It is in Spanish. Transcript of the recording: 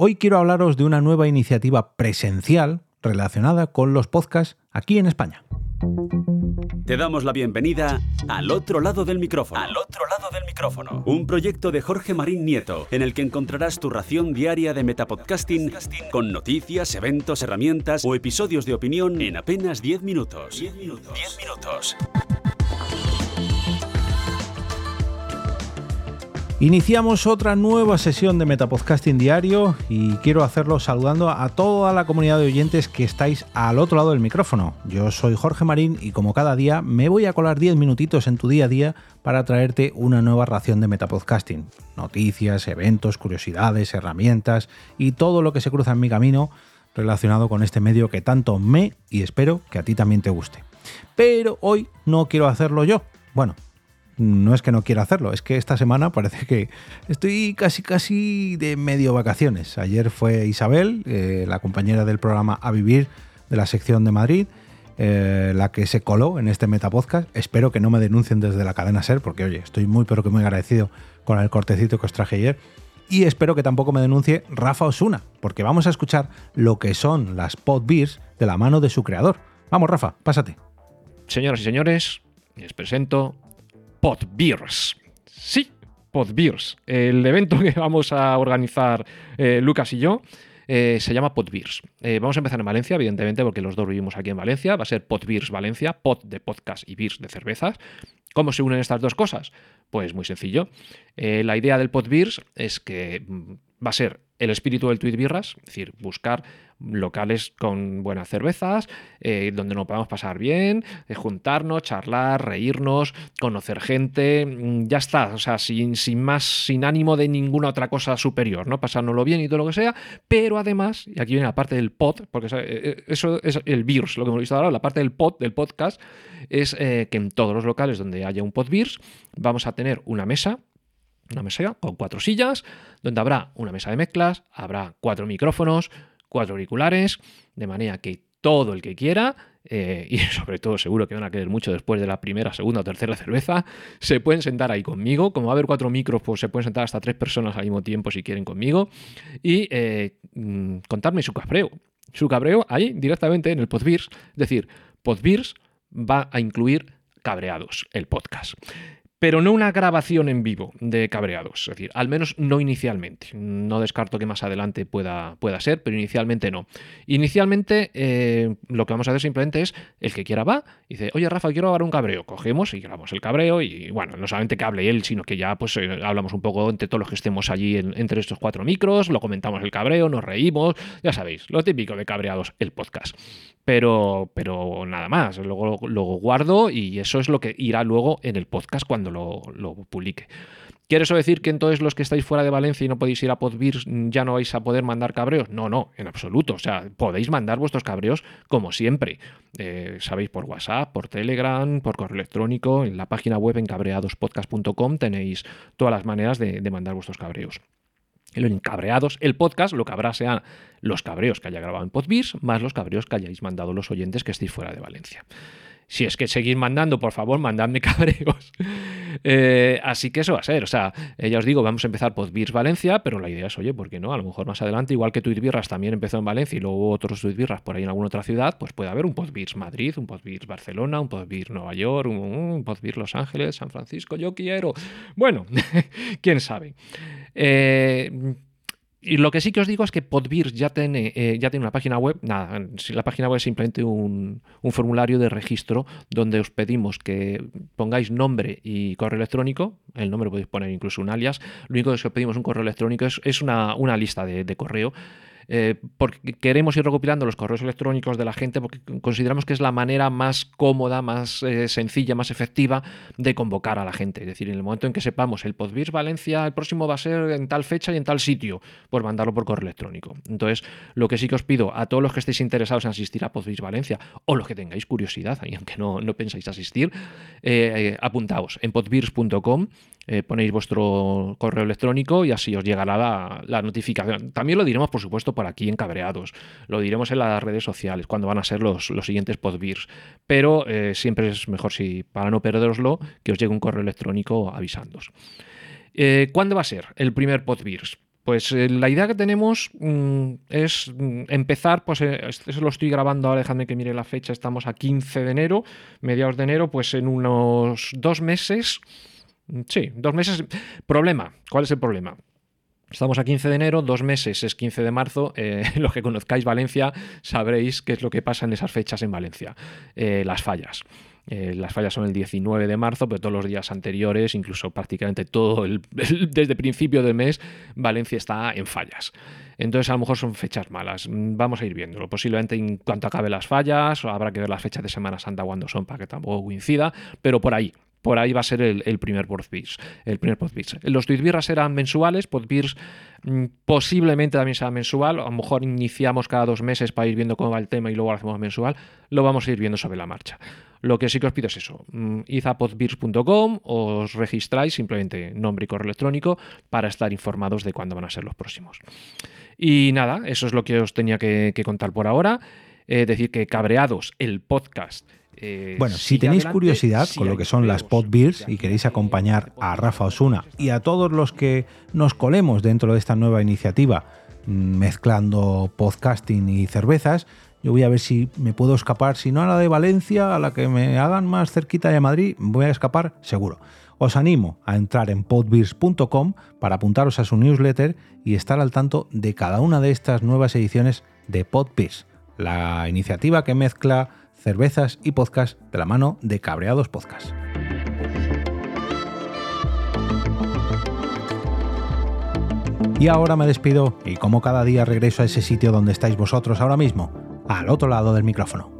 Hoy quiero hablaros de una nueva iniciativa presencial relacionada con los podcasts aquí en España. Te damos la bienvenida al otro lado del micrófono. Al otro lado del micrófono. Un proyecto de Jorge Marín Nieto, en el que encontrarás tu ración diaria de metapodcasting con noticias, eventos, herramientas o episodios de opinión en apenas 10 minutos. 10 minutos. 10 minutos. Iniciamos otra nueva sesión de Metapodcasting Diario y quiero hacerlo saludando a toda la comunidad de oyentes que estáis al otro lado del micrófono. Yo soy Jorge Marín y como cada día me voy a colar 10 minutitos en tu día a día para traerte una nueva ración de Metapodcasting. Noticias, eventos, curiosidades, herramientas y todo lo que se cruza en mi camino relacionado con este medio que tanto me y espero que a ti también te guste. Pero hoy no quiero hacerlo yo. Bueno, no es que no quiera hacerlo, es que esta semana parece que estoy casi casi de medio vacaciones. Ayer fue Isabel, eh, la compañera del programa A Vivir de la sección de Madrid, eh, la que se coló en este Metapodcast. Espero que no me denuncien desde la cadena SER, porque oye, estoy muy pero que muy agradecido con el cortecito que os traje ayer. Y espero que tampoco me denuncie Rafa Osuna, porque vamos a escuchar lo que son las pod beers de la mano de su creador. Vamos, Rafa, pásate. Señoras y señores, les presento Podbeers. Sí, Podbeers. El evento que vamos a organizar eh, Lucas y yo eh, se llama Podbeers. Eh, vamos a empezar en Valencia, evidentemente, porque los dos vivimos aquí en Valencia. Va a ser Podbeers Valencia, pod de podcast y beers de cervezas. ¿Cómo se unen estas dos cosas? Pues muy sencillo. la idea del Podbeers es que mm, va a ser el espíritu del Tweet Birras, es decir, buscar locales con buenas cervezas, eh, donde nos podamos pasar bien, eh, juntarnos, charlar, reírnos, conocer gente, mm, ya está, o sea, sin, sin, más, sin ánimo de ninguna otra cosa superior, ¿no? Pasárnoslo bien y todo lo que sea, pero además, y aquí viene la parte del pod, porque eh, eso es el beers, lo que hemos visto ahora, la parte del pod, del podcast, es que en todos los locales donde haya un pod beers, vamos a tener una mesa una mesa con cuatro sillas, donde habrá una mesa de mezclas, habrá cuatro micrófonos, cuatro auriculares, de manera que todo el que quiera, eh, y sobre todo seguro que van a querer mucho después de la primera, segunda o tercera cerveza, se pueden sentar ahí conmigo. Como va a haber cuatro micros, pues se pueden sentar hasta tres personas al mismo tiempo si quieren conmigo. Y eh, mm, contarme su cabreo. Su cabreo ahí directamente en el Podbeers. Es decir, Podbeers va a incluir cabreados, el podcast pero no una grabación en vivo de cabreados, es decir, al menos no inicialmente. No descarto que más adelante pueda, pueda ser, pero inicialmente no. Inicialmente eh, lo que vamos a hacer simplemente es el que quiera va y dice, oye Rafa, quiero grabar un cabreo. Cogemos y grabamos el cabreo y bueno, no solamente que hable él, sino que ya pues eh, hablamos un poco entre todos los que estemos allí entre estos cuatro micros, lo comentamos el cabreo, nos reímos, ya sabéis, lo típico de cabreados, el podcast. Pero, pero nada más, luego guardo y eso es lo que irá luego en el podcast cuando lo, publique. ¿Quiere eso decir que entonces los que estáis fuera de Valencia y no podéis ir a Podbeers ya no vais a poder mandar cabreos? No, no, en absoluto. O sea, podéis mandar vuestros cabreos como siempre. Eh, Sabéis, por WhatsApp, por Telegram, por correo electrónico, en la página web en cabreadospodcast.com tenéis todas las maneras de mandar vuestros cabreos. En cabreados, el podcast, lo que habrá sean los cabreos que haya grabado en Podbeers, más los cabreos que hayáis mandado los oyentes que estéis fuera de Valencia. Si es que seguís mandando, por favor, mandadme cabreos. Eh, así que eso va a ser. O sea, eh, ya os digo, vamos a empezar Podbeers Valencia, pero la idea es, oye, ¿por qué no? A lo mejor más adelante, igual que Tweetbirras también empezó en Valencia y luego otros Tweetbirras por ahí en alguna otra ciudad, pues puede haber un Podbeers Madrid, un Podbeers Barcelona, un Podbeers Nueva York, un, un Los Ángeles, San Francisco, yo quiero. Bueno, quién sabe. Eh, y lo que sí que os digo es que Podbeers ya tiene, eh, ya tiene una página web. Nada, la página web es simplemente un, formulario de registro donde os pedimos que pongáis nombre y correo electrónico. El nombre podéis poner incluso un alias. Lo único que os pedimos un correo electrónico es, una, una, lista de, de correo eh, porque queremos ir recopilando los correos electrónicos de la gente porque consideramos que es la manera más cómoda, más eh, sencilla, más efectiva de convocar a la gente. Es decir, en el momento en que sepamos el Podbirs Valencia, el próximo va a ser en tal fecha y en tal sitio, pues mandarlo por correo electrónico. Entonces, lo que sí que os pido a todos los que estéis interesados en asistir a Podbirs Valencia o los que tengáis curiosidad, y aunque no, no pensáis asistir, eh, apuntaos en podbirs.com eh, ponéis vuestro correo electrónico y así os llegará la, notificación. También lo diremos, por supuesto, por aquí en Cabreados. Lo diremos en las redes sociales, cuando van a ser los, los siguientes podbeers. Pero eh, siempre es mejor, si para no perderoslo, que os llegue un correo electrónico avisándos. Eh, ¿Cuándo va a ser el primer podbeers? Pues eh, la idea que tenemos mm, es mm, empezar, pues eso lo estoy grabando ahora, dejadme que mire la fecha, estamos a 15 de enero, mediados de enero, pues en unos dos meses, sí, dos meses. Problema, ¿cuál es el problema? Estamos a 15 de enero, dos meses es 15 de marzo. Eh, los que conozcáis Valencia sabréis qué es lo que pasa en esas fechas en Valencia, eh, las fallas. Eh, las fallas son el 19 de marzo, pero todos los días anteriores, incluso prácticamente todo el, desde principio del mes, Valencia está en fallas. Entonces a lo mejor son fechas malas. Vamos a ir viéndolo. Posiblemente en cuanto acabe las fallas, habrá que ver las fechas de Semana Santa cuando son para que tampoco coincida, pero por ahí, por ahí va a ser el, primer podbeers. El primer Los Tweetbeers serán mensuales, Podbeers mm, posiblemente también sea mensual. A lo mejor iniciamos cada dos meses para ir viendo cómo va el tema y luego lo hacemos mensual. Lo vamos a ir viendo sobre la marcha. Lo que sí que os pido es eso. Mm, id a podbeers.com, os registráis simplemente nombre y correo electrónico para estar informados de cuándo van a ser los próximos. Y nada, eso es lo que os tenía que, contar por ahora. Es decir que Cabreados, el podcast, eh, bueno, si tenéis curiosidad con lo que son las pod beers y queréis acompañar a Rafa Osuna y a todos los que nos colemos dentro de esta nueva iniciativa mm, mezclando podcasting y cervezas, yo voy a ver si me puedo escapar, si no a la de Valencia, a la que me hagan más cerquita de Madrid, voy a escapar seguro. Os animo a entrar en podbeers.com para apuntaros a su newsletter y estar al tanto de cada una de estas nuevas ediciones de Podbeers, la iniciativa que mezcla cervezas y podcast de la mano de Cabreados Podcast. Y ahora me despido y como cada día regreso a ese sitio donde estáis vosotros ahora mismo, al otro lado del micrófono.